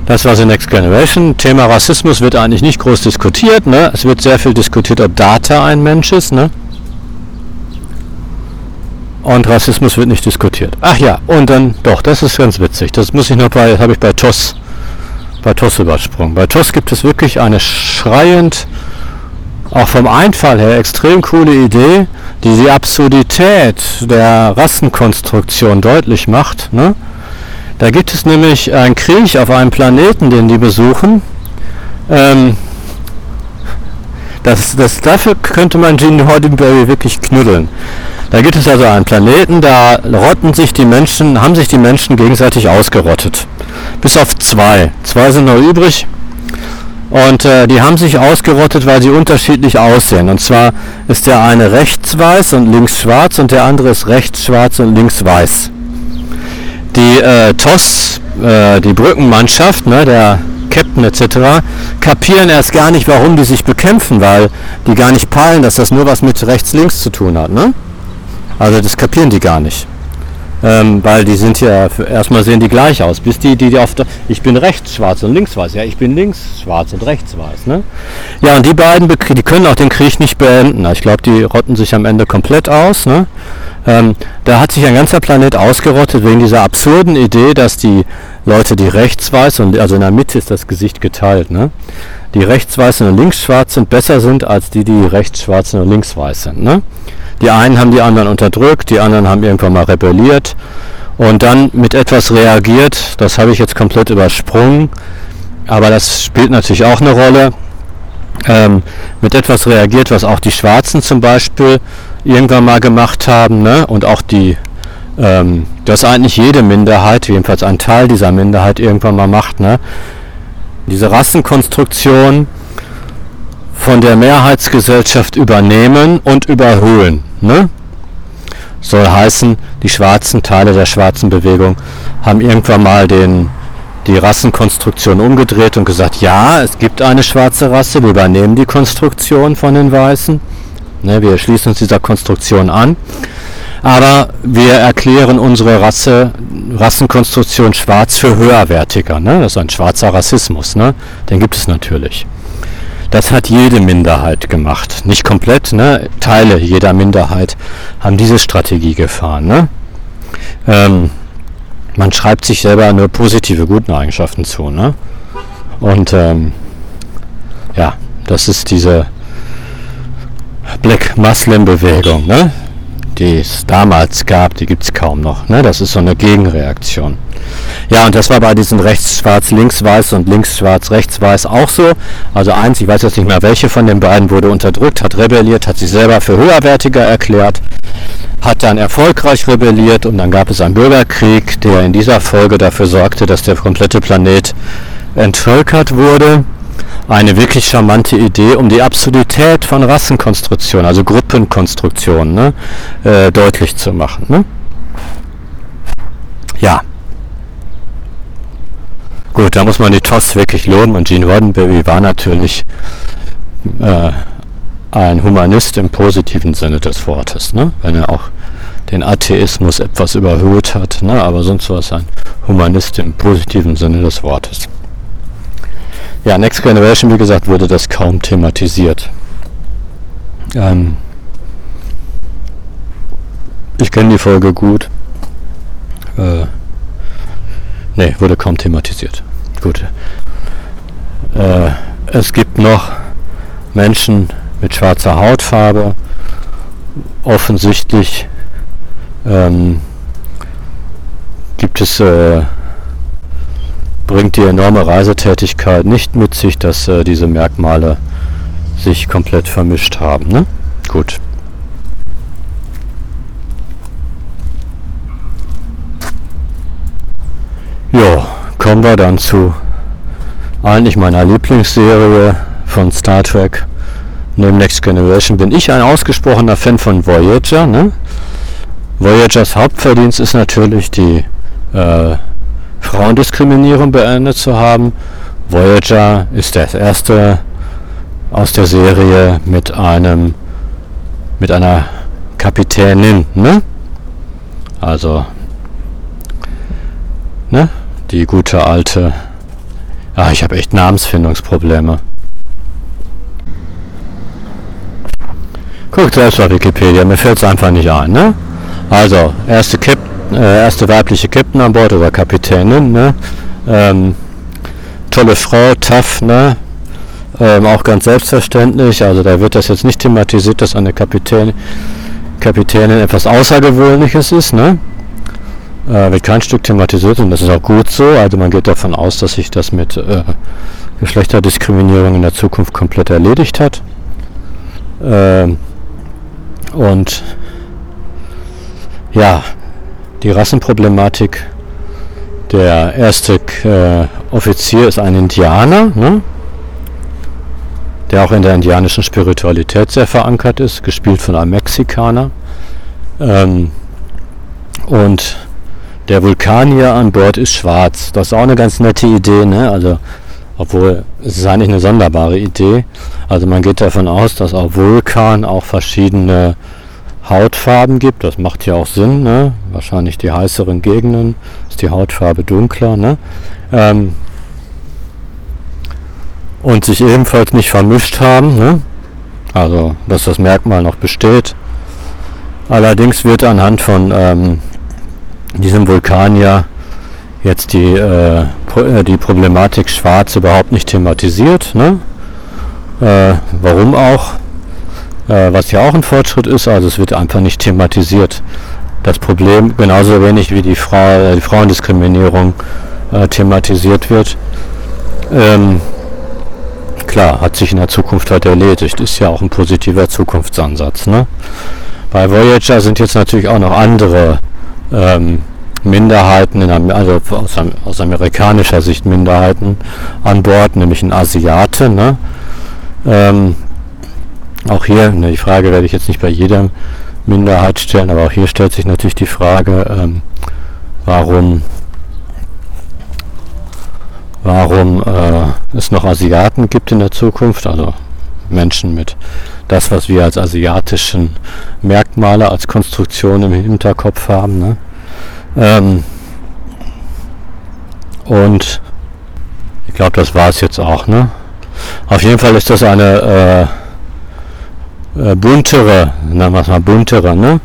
[SPEAKER 1] das war The Next Generation. Thema Rassismus wird eigentlich nicht groß diskutiert. Ne? Es wird sehr viel diskutiert, ob Data ein Mensch ist. Ne? Und Rassismus wird nicht diskutiert. Ach ja, und dann, doch, das ist ganz witzig. Das muss ich noch bei, habe ich bei TOS, bei TOS übersprungen. Bei TOS gibt es wirklich eine schreiend, auch vom Einfall her, extrem coole Idee, die die Absurdität der Rassenkonstruktion deutlich macht. Ne? Da gibt es nämlich einen Krieg auf einem Planeten, den die besuchen. Ähm, das, das, dafür könnte man Gene Roddenberry wirklich knuddeln. Da gibt es also einen Planeten, da rotten sich die Menschen, haben sich die Menschen gegenseitig ausgerottet. Bis auf zwei. Zwei sind noch übrig. Und äh, die haben sich ausgerottet, weil sie unterschiedlich aussehen. Und zwar ist der eine rechts weiß und links schwarz und der andere ist rechts schwarz und links weiß. Die äh, TOS, äh, die Brückenmannschaft, ne, der Captain etc., kapieren erst gar nicht, warum die sich bekämpfen, weil die gar nicht peilen, dass das nur was mit rechts-links zu tun hat. Ne? Also das kapieren die gar nicht. Ähm, weil die sind ja, erstmal sehen die gleich aus. Bis die, die, die auf der, ich bin rechts schwarz und links weiß. Ja, ich bin links schwarz und rechts weiß. Ne? Ja, und die beiden, die können auch den Krieg nicht beenden. Ich glaube, die rotten sich am Ende komplett aus. Ne? Ähm, da hat sich ein ganzer Planet ausgerottet wegen dieser absurden Idee, dass die Leute, die rechts weiß und also in der Mitte ist das Gesicht geteilt, ne? die rechts weiß und links schwarz sind, besser sind als die, die rechts schwarz und links weiß sind. Ne? Die einen haben die anderen unterdrückt, die anderen haben irgendwann mal rebelliert und dann mit etwas reagiert. Das habe ich jetzt komplett übersprungen, aber das spielt natürlich auch eine Rolle. Ähm, mit etwas reagiert, was auch die Schwarzen zum Beispiel irgendwann mal gemacht haben ne? und auch die, ähm, das eigentlich jede Minderheit, jedenfalls ein Teil dieser Minderheit irgendwann mal macht. Ne? Diese Rassenkonstruktion von der Mehrheitsgesellschaft übernehmen und überhöhen. Ne? Soll heißen, die schwarzen Teile der schwarzen Bewegung haben irgendwann mal den, die Rassenkonstruktion umgedreht und gesagt, ja, es gibt eine schwarze Rasse, wir übernehmen die Konstruktion von den Weißen. Ne, wir schließen uns dieser Konstruktion an. Aber wir erklären unsere Rasse, Rassenkonstruktion schwarz für höherwertiger. Ne? Das ist ein schwarzer Rassismus. Ne? Den gibt es natürlich. Das hat jede Minderheit gemacht. Nicht komplett, ne? Teile jeder Minderheit haben diese Strategie gefahren. Ne? Ähm, man schreibt sich selber nur positive, guten Eigenschaften zu. Ne? Und ähm, ja, das ist diese Black Muslim Bewegung, ne? Die es damals gab, die gibt es kaum noch. Ne? Das ist so eine Gegenreaktion. Ja, und das war bei diesen rechts-schwarz, links-weiß und links-schwarz, rechts-weiß auch so. Also eins, ich weiß jetzt nicht mehr, welche von den beiden wurde unterdrückt, hat rebelliert, hat sich selber für höherwertiger erklärt, hat dann erfolgreich rebelliert und dann gab es einen Bürgerkrieg, der in dieser Folge dafür sorgte, dass der komplette Planet entvölkert wurde eine wirklich charmante Idee, um die Absurdität von Rassenkonstruktion, also Gruppenkonstruktion, ne, äh, deutlich zu machen. Ne? Ja. Gut, da muss man die TOS wirklich loben und Gene Roddenberry war natürlich äh, ein Humanist im positiven Sinne des Wortes, ne? wenn er auch den Atheismus etwas überhöht hat, ne? aber sonst war es ein Humanist im positiven Sinne des Wortes. Ja, Next Generation, wie gesagt, wurde das kaum thematisiert. Ähm, ich kenne die Folge gut. Äh, ne, wurde kaum thematisiert. Gut. Äh, es gibt noch Menschen mit schwarzer Hautfarbe. Offensichtlich ähm, gibt es äh, bringt die enorme Reisetätigkeit nicht mit sich, dass äh, diese Merkmale sich komplett vermischt haben. Ne? Gut. Ja, kommen wir dann zu eigentlich meiner Lieblingsserie von Star Trek. Neben Next Generation bin ich ein ausgesprochener Fan von Voyager. Ne? Voyagers Hauptverdienst ist natürlich die äh, Frauendiskriminierung beendet zu haben. Voyager ist das erste aus der Serie mit einem mit einer Kapitänin, ne? Also ne? Die gute alte Ah, ich habe echt Namensfindungsprobleme. Guckt selbst auf Wikipedia, mir fällt es einfach nicht ein, ne? Also, erste Cap äh, erste weibliche Captain an Bord oder Kapitänin. Ne? Ähm, tolle Frau, tough, ne? Ähm, auch ganz selbstverständlich. Also da wird das jetzt nicht thematisiert, dass eine Kapitän, Kapitänin etwas Außergewöhnliches ist. Ne? Äh, wird kein Stück thematisiert und das ist auch gut so. Also man geht davon aus, dass sich das mit äh, Geschlechterdiskriminierung in der Zukunft komplett erledigt hat. Ähm, und ja, die Rassenproblematik. Der erste äh, Offizier ist ein Indianer, ne? der auch in der indianischen Spiritualität sehr verankert ist, gespielt von einem Mexikaner. Ähm, und der Vulkanier an Bord ist schwarz. Das ist auch eine ganz nette Idee, ne? Also, obwohl es ist eigentlich eine sonderbare Idee. Also man geht davon aus, dass auch Vulkan auch verschiedene Hautfarben gibt. Das macht ja auch Sinn. Ne? Wahrscheinlich die heißeren Gegenden ist die Hautfarbe dunkler. Ne? Ähm, und sich ebenfalls nicht vermischt haben. Ne? Also, dass das Merkmal noch besteht. Allerdings wird anhand von ähm, diesem Vulkanier jetzt die, äh, äh, die Problematik Schwarz überhaupt nicht thematisiert. Ne? Äh, warum auch? Äh, was ja auch ein Fortschritt ist, also es wird einfach nicht thematisiert. Das Problem genauso wenig wie die, Frau, äh, die Frauendiskriminierung äh, thematisiert wird. Ähm, klar, hat sich in der Zukunft halt erledigt. Ist ja auch ein positiver Zukunftsansatz. Ne? Bei Voyager sind jetzt natürlich auch noch andere ähm, Minderheiten, in, also aus, aus, amerikanischer Sicht Minderheiten an Bord, nämlich ein Asiate. Ne? Ähm, auch hier, ne, die Frage werde ich jetzt nicht bei jeder Minderheit stellen, aber auch hier stellt sich natürlich die Frage, ähm, warum, warum äh, es noch Asiaten gibt in der Zukunft, also Menschen mit das, was wir als asiatischen Merkmale, als Konstruktion im Hinterkopf haben. Ne? Ähm, und ich glaube, das war es jetzt auch. Ne? Auf jeden Fall ist das eine äh, äh, buntere, nennen wir es mal buntere, ne?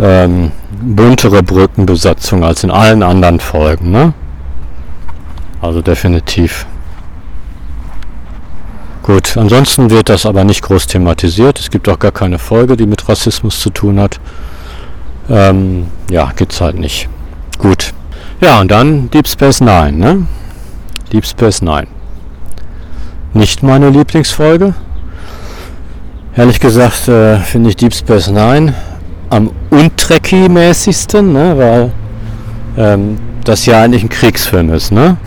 [SPEAKER 1] Ähm, buntere Brückenbesatzung als in allen anderen Folgen. Ne? Also definitiv. Gut, ansonsten wird das aber nicht groß thematisiert. Es gibt auch gar keine Folge, die mit Rassismus zu tun hat. Ähm, ja, gibt's halt nicht. Gut. Ja, und dann Deep Space Nine, ne? Deep Space Nine. Nicht meine Lieblingsfolge. Ehrlich gesagt äh, finde ich Deep Space Nine am untrekkie-mäßigsten, ne? weil ähm, das ja eigentlich ein Kriegsfilm ist. Ne?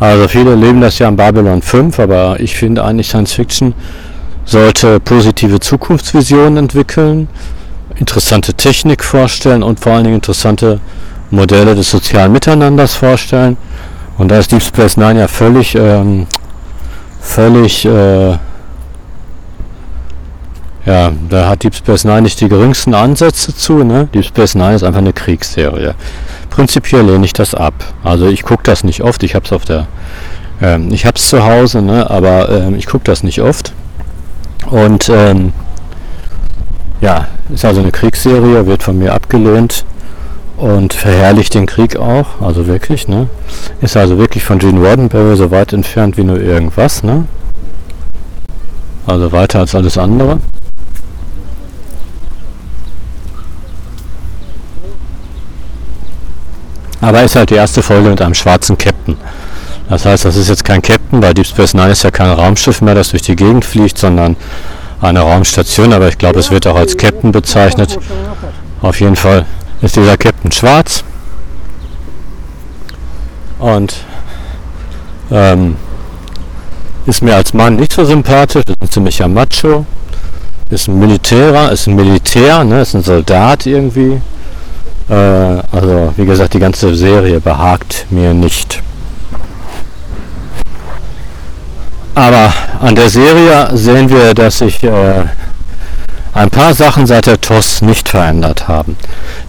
[SPEAKER 1] Also viele leben das ja in Babylon 5, aber ich finde eigentlich Science Fiction sollte positive Zukunftsvisionen entwickeln, interessante Technik vorstellen und vor allen Dingen interessante Modelle des sozialen Miteinanders vorstellen. Und da ist Deep Space Nine ja völlig, ähm, völlig, äh, ja, da hat Deep Space Nine nicht die geringsten Ansätze zu. Ne? Deep Space Nine ist einfach eine Kriegsserie. Prinzipiell lehne ich das ab. Also ich gucke das nicht oft. Ich habe es auf der, ähm, ich habe zu Hause, ne? aber ähm, ich gucke das nicht oft. Und ähm, ja, ist also eine Kriegsserie, wird von mir abgelehnt und verherrlicht den Krieg auch, also wirklich, ne? Ist also wirklich von Gene Roddenberry so weit entfernt wie nur irgendwas, ne? Also weiter als alles andere. Aber ist halt die erste Folge mit einem schwarzen Captain. Das heißt, das ist jetzt kein Captain, weil Deep Space Nine ist ja kein Raumschiff mehr, das durch die Gegend fliegt, sondern eine Raumstation. Aber ich glaube, es wird auch als Captain bezeichnet. Auf jeden Fall ist dieser Captain schwarz. Und ähm, ist mir als Mann nicht so sympathisch, ist ein ziemlicher Macho. Ist ein Militärer, ist ein Militär, ne, ist ein Soldat irgendwie. Äh, also, wie gesagt, die ganze Serie behagt mir nicht. Aber an der Serie sehen wir, dass sich äh, ein paar Sachen seit der TOS nicht verändert haben.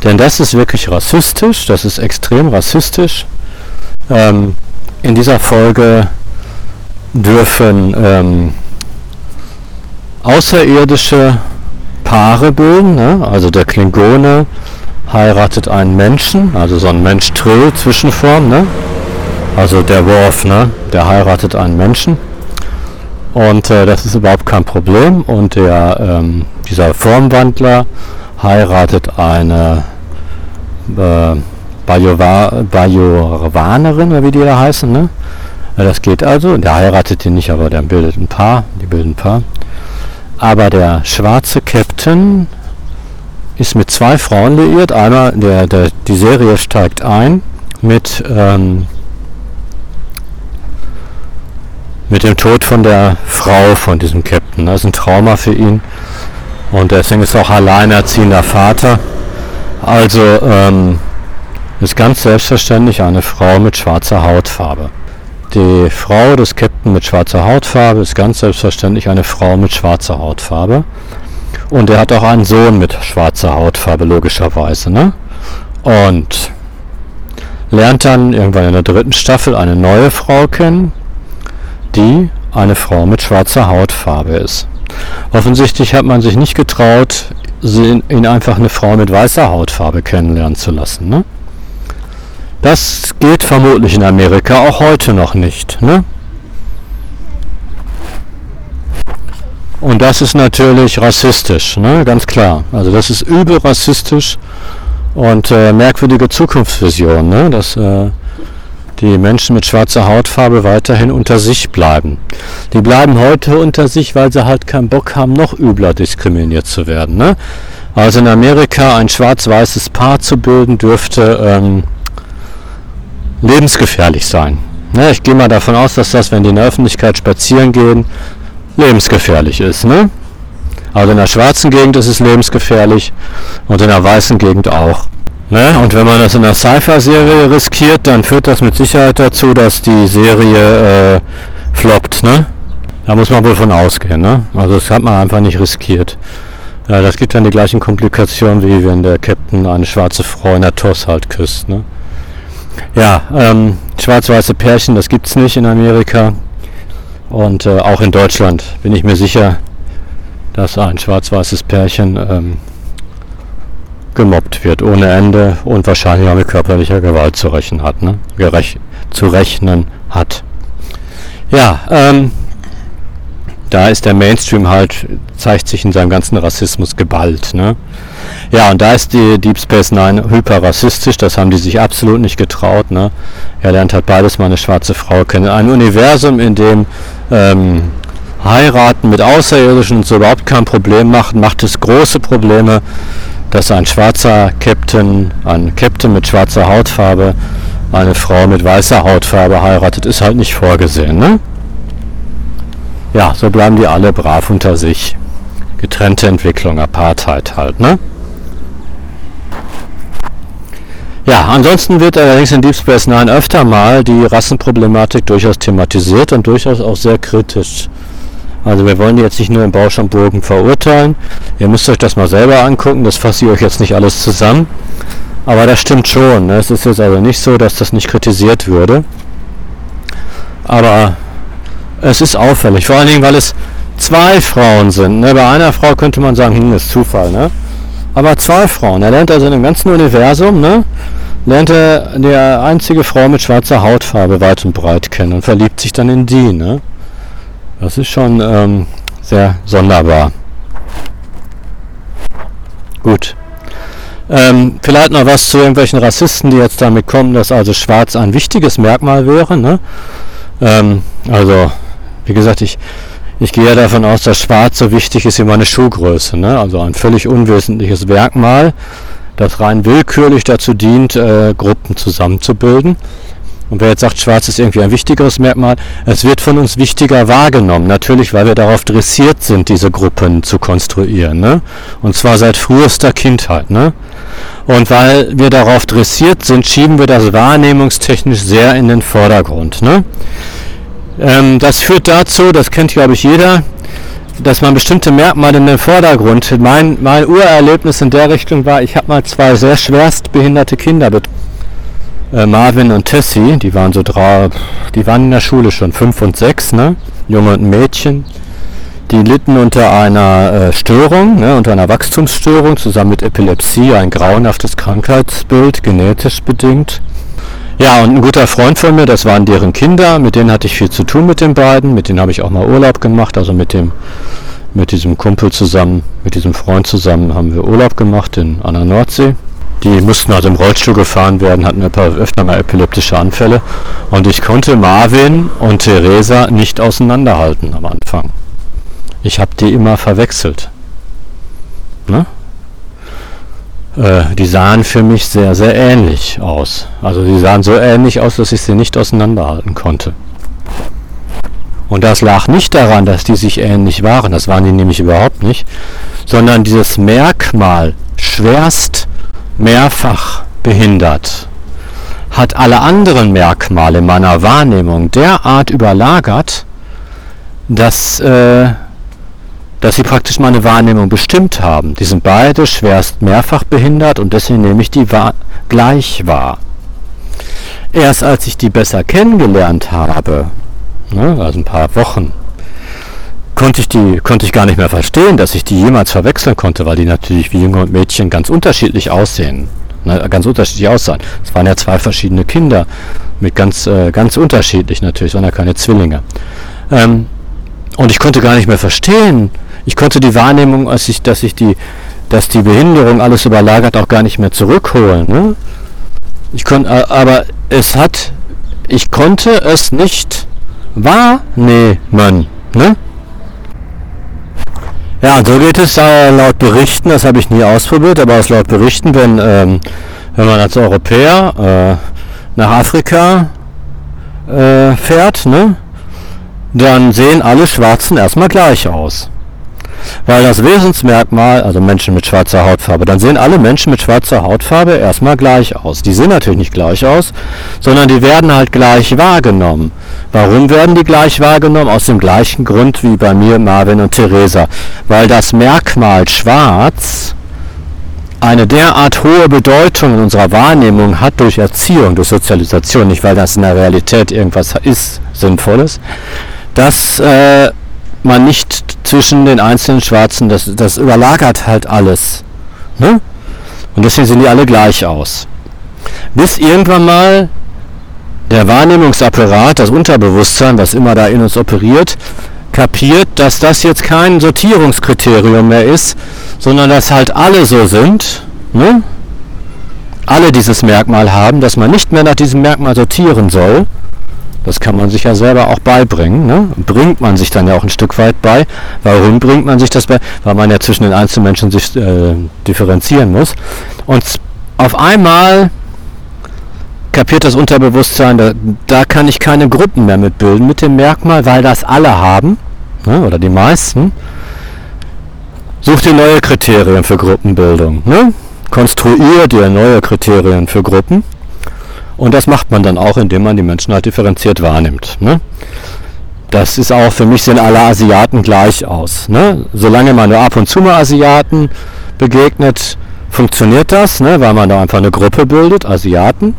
[SPEAKER 1] Denn das ist wirklich rassistisch, das ist extrem rassistisch. Ähm, in dieser Folge dürfen ähm, außerirdische Paare bilden, ne? also der Klingone heiratet einen Menschen, also so ein Mensch-Trill-Zwischenform, ne? also der Worf, ne? der heiratet einen Menschen und äh, das ist überhaupt kein Problem. Und der, ähm, dieser Formwandler heiratet eine äh, Bajorwanerin, oder wie die da heißen. Ne? Das geht also. Der heiratet die nicht, aber der bildet ein Paar. Die bilden ein Paar. Aber der schwarze Captain ist mit zwei Frauen liiert. Einmal, der, der, die Serie steigt ein mit ähm, mit dem Tod von der Frau von diesem Captain. Das ist ein Trauma für ihn. Und deswegen ist er auch alleinerziehender Vater. Also ähm, ist ganz selbstverständlich eine Frau mit schwarzer Hautfarbe. Die Frau des Captain mit schwarzer Hautfarbe ist ganz selbstverständlich eine Frau mit schwarzer Hautfarbe. Und er hat auch einen Sohn mit schwarzer Hautfarbe, logischerweise. Ne? Und lernt dann irgendwann in der dritten Staffel eine neue Frau kennen, die eine Frau mit schwarzer Hautfarbe ist. Offensichtlich hat man sich nicht getraut, ihn einfach eine Frau mit weißer Hautfarbe kennenlernen zu lassen. Ne? Das geht vermutlich in Amerika auch heute noch nicht. Ne? Und das ist natürlich rassistisch, ne? ganz klar. Also das ist übel rassistisch und äh, merkwürdige Zukunftsvision. Ne? Das äh, die Menschen mit schwarzer Hautfarbe weiterhin unter sich bleiben. Die bleiben heute unter sich, weil sie halt keinen Bock haben, noch übler diskriminiert zu werden. Ne? Also in Amerika ein schwarz-weißes Paar zu bilden, dürfte ähm, lebensgefährlich sein. Ne? Ich gehe mal davon aus, dass das, wenn die in der Öffentlichkeit spazieren gehen, lebensgefährlich ist. Ne? Also in der schwarzen Gegend ist es lebensgefährlich und in der weißen Gegend auch. Ne? Und wenn man das in einer Sci-Fi-Serie riskiert, dann führt das mit Sicherheit dazu, dass die Serie äh, floppt. Ne? Da muss man wohl von ausgehen. Ne? Also das hat man einfach nicht riskiert. Ja, das gibt dann die gleichen Komplikationen, wie wenn der Captain eine schwarze Frau in der TOS halt küsst. Ne? Ja, ähm, schwarz-weiße Pärchen, das gibt es nicht in Amerika. Und äh, auch in Deutschland bin ich mir sicher, dass ein schwarz-weißes Pärchen ähm, gemobbt wird ohne Ende und wahrscheinlich auch mit körperlicher Gewalt zu rechnen hat. Ne? Gerech zu rechnen hat. Ja, ähm, da ist der Mainstream halt, zeigt sich in seinem ganzen Rassismus geballt. Ne? Ja, und da ist die Deep Space Nine hyperrassistisch, das haben die sich absolut nicht getraut. Ne? Er lernt halt beides mal eine schwarze Frau kennen. Ein Universum, in dem ähm, Heiraten mit Außerirdischen und so überhaupt kein Problem macht, macht es große Probleme, dass ein schwarzer Captain, ein Captain mit schwarzer Hautfarbe, eine Frau mit weißer Hautfarbe heiratet, ist halt nicht vorgesehen. Ne? Ja, so bleiben die alle brav unter sich. Getrennte Entwicklung, Apartheid halt, ne? Ja, ansonsten wird allerdings in Deep Space Nine öfter mal die Rassenproblematik durchaus thematisiert und durchaus auch sehr kritisch. Also wir wollen die jetzt nicht nur im Bausch und Bogen verurteilen. Ihr müsst euch das mal selber angucken, das fasse ich euch jetzt nicht alles zusammen. Aber das stimmt schon. Ne? Es ist jetzt also nicht so, dass das nicht kritisiert würde. Aber es ist auffällig, vor allen Dingen, weil es zwei Frauen sind. Ne? Bei einer Frau könnte man sagen, hm, ist Zufall. Ne? Aber zwei Frauen. Er lernt also im ganzen Universum, ne, lernt er die einzige Frau mit schwarzer Hautfarbe weit und breit kennen und verliebt sich dann in die. Ne? Das ist schon ähm, sehr sonderbar. Gut. Ähm, vielleicht noch was zu irgendwelchen Rassisten, die jetzt damit kommen, dass also Schwarz ein wichtiges Merkmal wäre. Ne? Ähm, also, wie gesagt, ich ich gehe davon aus, dass Schwarz so wichtig ist wie meine Schuhgröße. Ne? Also ein völlig unwesentliches Merkmal, das rein willkürlich dazu dient, äh, Gruppen zusammenzubilden. Und wer jetzt sagt, Schwarz ist irgendwie ein wichtigeres Merkmal, es wird von uns wichtiger wahrgenommen. Natürlich, weil wir darauf dressiert sind, diese Gruppen zu konstruieren. Ne? Und zwar seit frühester Kindheit. Ne? Und weil wir darauf dressiert sind, schieben wir das wahrnehmungstechnisch sehr in den Vordergrund. Ne? Ähm, das führt dazu, das kennt glaube ich jeder, dass man bestimmte Merkmale in den Vordergrund. Mein, mein Urerlebnis in der Richtung war, ich habe mal zwei sehr schwerst behinderte Kinder äh, Marvin und Tessie, die waren so drei, die waren in der Schule schon, fünf und sechs, ne? Junge und Mädchen. Die litten unter einer äh, Störung, ne, unter einer Wachstumsstörung, zusammen mit Epilepsie, ein grauenhaftes Krankheitsbild, genetisch bedingt. Ja, und ein guter Freund von mir, das waren deren Kinder, mit denen hatte ich viel zu tun mit den beiden, mit denen habe ich auch mal Urlaub gemacht, also mit dem mit diesem Kumpel zusammen, mit diesem Freund zusammen haben wir Urlaub gemacht in an der Nordsee. Die mussten also im Rollstuhl gefahren werden, hatten öfter mal epileptische Anfälle und ich konnte Marvin und Theresa nicht auseinanderhalten am Anfang. Ich habe die immer verwechselt. Ne? Äh, die sahen für mich sehr, sehr ähnlich aus. Also die sahen so ähnlich aus, dass ich sie nicht auseinanderhalten konnte. Und das lag nicht daran, dass die sich ähnlich waren, das waren die nämlich überhaupt nicht, sondern dieses Merkmal schwerst mehrfach behindert hat alle anderen Merkmale meiner Wahrnehmung derart überlagert, dass äh, dass sie praktisch meine Wahrnehmung bestimmt haben. Die sind beide schwerst mehrfach behindert und deswegen nehme ich die wahr, gleich wahr. Erst als ich die besser kennengelernt habe, ne, also ein paar Wochen, konnte ich die konnte ich gar nicht mehr verstehen, dass ich die jemals verwechseln konnte, weil die natürlich wie Junge und Mädchen ganz unterschiedlich aussehen, ne, ganz unterschiedlich aussahen. Es waren ja zwei verschiedene Kinder mit ganz äh, ganz unterschiedlich natürlich, sondern keine Zwillinge. Ähm, und ich konnte gar nicht mehr verstehen, ich konnte die Wahrnehmung, als ich, dass ich die, dass die Behinderung alles überlagert, auch gar nicht mehr zurückholen. Ne? Ich konnte, aber es hat, ich konnte es nicht wahrnehmen. Ne? Ja, so geht es äh, laut Berichten, das habe ich nie ausprobiert, aber aus laut Berichten, wenn, ähm, wenn man als Europäer äh, nach Afrika äh, fährt, ne, dann sehen alle Schwarzen erstmal gleich aus. Weil das Wesensmerkmal, also Menschen mit schwarzer Hautfarbe, dann sehen alle Menschen mit schwarzer Hautfarbe erstmal gleich aus. Die sehen natürlich nicht gleich aus, sondern die werden halt gleich wahrgenommen. Warum werden die gleich wahrgenommen? Aus dem gleichen Grund wie bei mir, Marvin und Theresa. Weil das Merkmal schwarz eine derart hohe Bedeutung in unserer Wahrnehmung hat durch Erziehung, durch Sozialisation, nicht weil das in der Realität irgendwas ist, Sinnvolles, dass äh, man nicht zwischen den einzelnen Schwarzen, das, das überlagert halt alles. Ne? Und deswegen sehen die alle gleich aus. Bis irgendwann mal der Wahrnehmungsapparat, das Unterbewusstsein, was immer da in uns operiert, kapiert, dass das jetzt kein Sortierungskriterium mehr ist, sondern dass halt alle so sind, ne? alle dieses Merkmal haben, dass man nicht mehr nach diesem Merkmal sortieren soll, das kann man sich ja selber auch beibringen. Ne? Bringt man sich dann ja auch ein Stück weit bei. Warum bringt man sich das bei? Weil man ja zwischen den einzelnen Menschen sich äh, differenzieren muss. Und auf einmal kapiert das Unterbewusstsein, da, da, kann ich keine Gruppen mehr mitbilden mit dem Merkmal, weil das alle haben, ne? oder die meisten. Such dir neue Kriterien für Gruppenbildung. Ne? Konstruier dir neue Kriterien für Gruppen und das macht man dann auch, indem man die Menschen halt differenziert wahrnimmt. Ne? Das ist auch, für mich sehen alle Asiaten gleich aus. Ne? Solange man nur ab und zu mal Asiaten begegnet, funktioniert das, ne? weil man da einfach eine Gruppe bildet, Asiaten.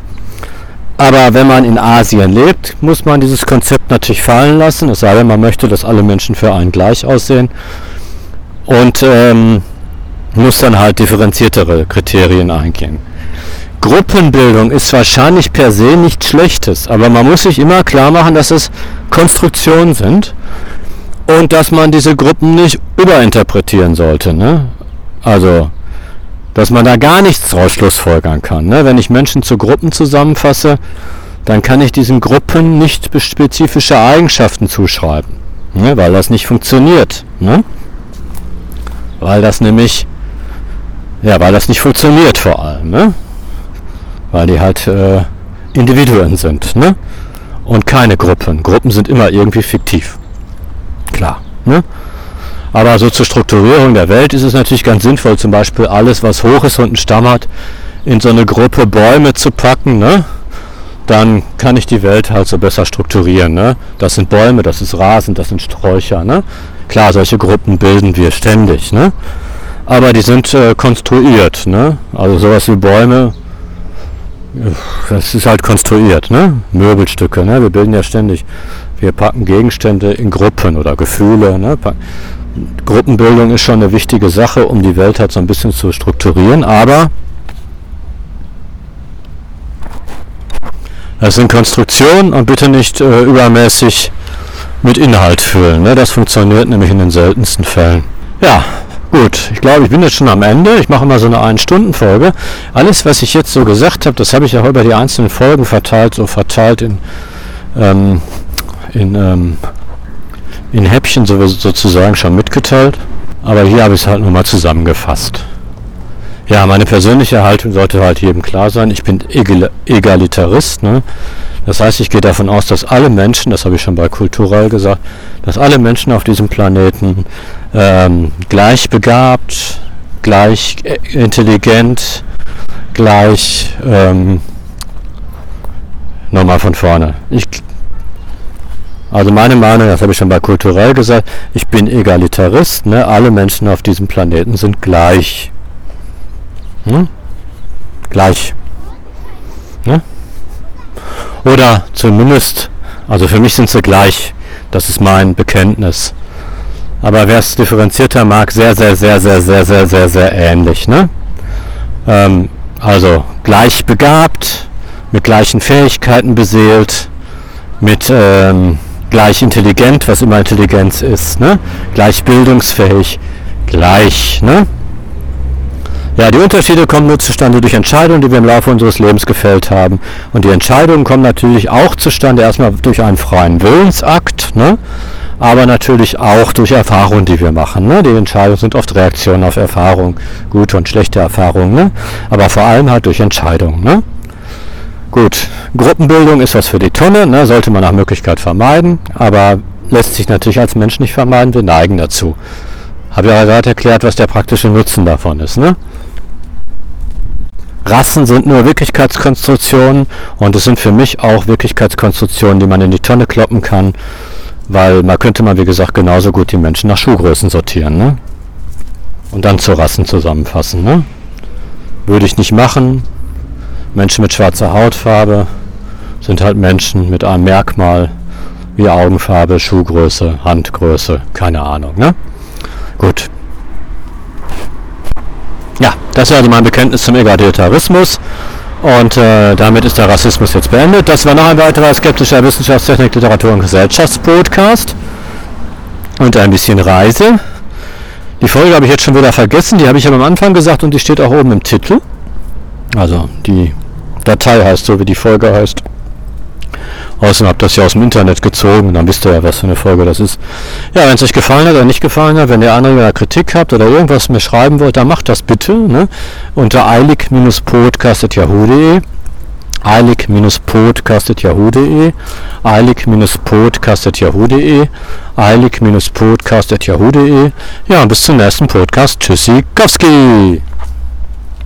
[SPEAKER 1] Aber wenn man in Asien lebt, muss man dieses Konzept natürlich fallen lassen, es sei denn, man möchte, dass alle Menschen für einen gleich aussehen. Und ähm, muss dann halt differenziertere Kriterien eingehen. Gruppenbildung ist wahrscheinlich per se nichts Schlechtes, aber man muss sich immer klar machen, dass es Konstruktionen sind und dass man diese Gruppen nicht überinterpretieren sollte. Ne? Also, dass man da gar nichts draus schlussfolgern kann. Ne? Wenn ich Menschen zu Gruppen zusammenfasse, dann kann ich diesen Gruppen nicht spezifische Eigenschaften zuschreiben, ne? weil das nicht funktioniert. Ne? Weil das nämlich, ja, weil das nicht funktioniert vor allem. Ne? Weil die halt äh, Individuen sind ne? und keine Gruppen. Gruppen sind immer irgendwie fiktiv. Klar. Ne? Aber so zur Strukturierung der Welt ist es natürlich ganz sinnvoll, zum Beispiel alles, was hoch ist und einen Stamm hat, in so eine Gruppe Bäume zu packen. Ne? Dann kann ich die Welt halt so besser strukturieren. Ne? Das sind Bäume, das ist Rasen, das sind Sträucher. Ne? Klar, solche Gruppen bilden wir ständig. Ne? Aber die sind äh, konstruiert. Ne? Also sowas wie Bäume das ist halt konstruiert, ne? Möbelstücke, ne? Wir bilden ja ständig, wir packen Gegenstände in Gruppen oder Gefühle, ne? Gruppenbildung ist schon eine wichtige Sache, um die Welt halt so ein bisschen zu strukturieren, aber das sind Konstruktionen und bitte nicht äh, übermäßig mit Inhalt füllen. Ne? Das funktioniert nämlich in den seltensten Fällen. Ja, Gut, ich glaube, ich bin jetzt schon am Ende. Ich mache mal so eine Ein-Stunden-Folge. Alles, was ich jetzt so gesagt habe, das habe ich auch über die einzelnen Folgen verteilt, so verteilt in, ähm, in, ähm, in Häppchen so, sozusagen schon mitgeteilt. Aber hier habe ich es halt nochmal zusammengefasst. Ja, meine persönliche Haltung sollte halt jedem klar sein. Ich bin Egalitarist. Ne? Das heißt, ich gehe davon aus, dass alle Menschen, das habe ich schon bei Kulturell gesagt, dass alle Menschen auf diesem Planeten ähm, gleich begabt, gleich äh, intelligent, gleich ähm, nochmal von vorne. Ich, also meine Meinung, das habe ich schon bei Kulturell gesagt, ich bin Egalitarist, ne? alle Menschen auf diesem Planeten sind gleich. Hm? Gleich. Ne? Oder zumindest, also für mich sind sie gleich. Das ist mein Bekenntnis. Aber wer es differenzierter mag, sehr, sehr, sehr, sehr, sehr, sehr, sehr, sehr ähnlich. Ne? Ähm, also gleich begabt, mit gleichen Fähigkeiten beseelt, mit ähm, gleich intelligent, was immer Intelligenz ist, ne? gleich bildungsfähig, gleich. Ne? Ja, die Unterschiede kommen nur zustande durch Entscheidungen, die wir im Laufe unseres Lebens gefällt haben. Und die Entscheidungen kommen natürlich auch zustande erstmal durch einen freien Willensakt, ne? aber natürlich auch durch Erfahrungen, die wir machen. Ne? Die Entscheidungen sind oft Reaktionen auf Erfahrungen, gute und schlechte Erfahrungen, ne? aber vor allem halt durch Entscheidungen. Ne? Gut, Gruppenbildung ist was für die Tonne, ne? sollte man nach Möglichkeit vermeiden, aber lässt sich natürlich als Mensch nicht vermeiden, wir neigen dazu. Habe ja gerade erklärt, was der praktische Nutzen davon ist. Ne? Rassen sind nur Wirklichkeitskonstruktionen und es sind für mich auch Wirklichkeitskonstruktionen, die man in die Tonne kloppen kann, weil man könnte man, wie gesagt, genauso gut die Menschen nach Schuhgrößen sortieren. Ne? Und dann zu Rassen zusammenfassen. Ne? Würde ich nicht machen. Menschen mit schwarzer Hautfarbe sind halt Menschen mit einem Merkmal wie Augenfarbe, Schuhgröße, Handgröße, keine Ahnung. Ne? Gut, ja, das ist also mein Bekenntnis zum Egalitarismus. Und äh, damit ist der Rassismus jetzt beendet. Das war noch ein weiterer skeptischer Wissenschaftstechnik, Literatur und Gesellschaftspodcast. und ein bisschen Reise. Die Folge habe ich jetzt schon wieder vergessen, die habe ich am Anfang gesagt und die steht auch oben im Titel. Also die Datei heißt so, wie die Folge heißt. Außerdem habt ihr das ja aus dem Internet gezogen, dann wisst ihr ja, was für eine Folge das ist. Ja, wenn es euch gefallen hat oder nicht gefallen hat, wenn ihr Anregungen oder Kritik habt oder irgendwas mir schreiben wollt, dann macht das bitte ne? unter eilig-podcast.yahoo.de eilig-podcast.yahoo.de eilig-podcast.yahoo.de eilig-podcast.yahoo.de Ja, und bis zum nächsten Podcast. Tschüssikowski!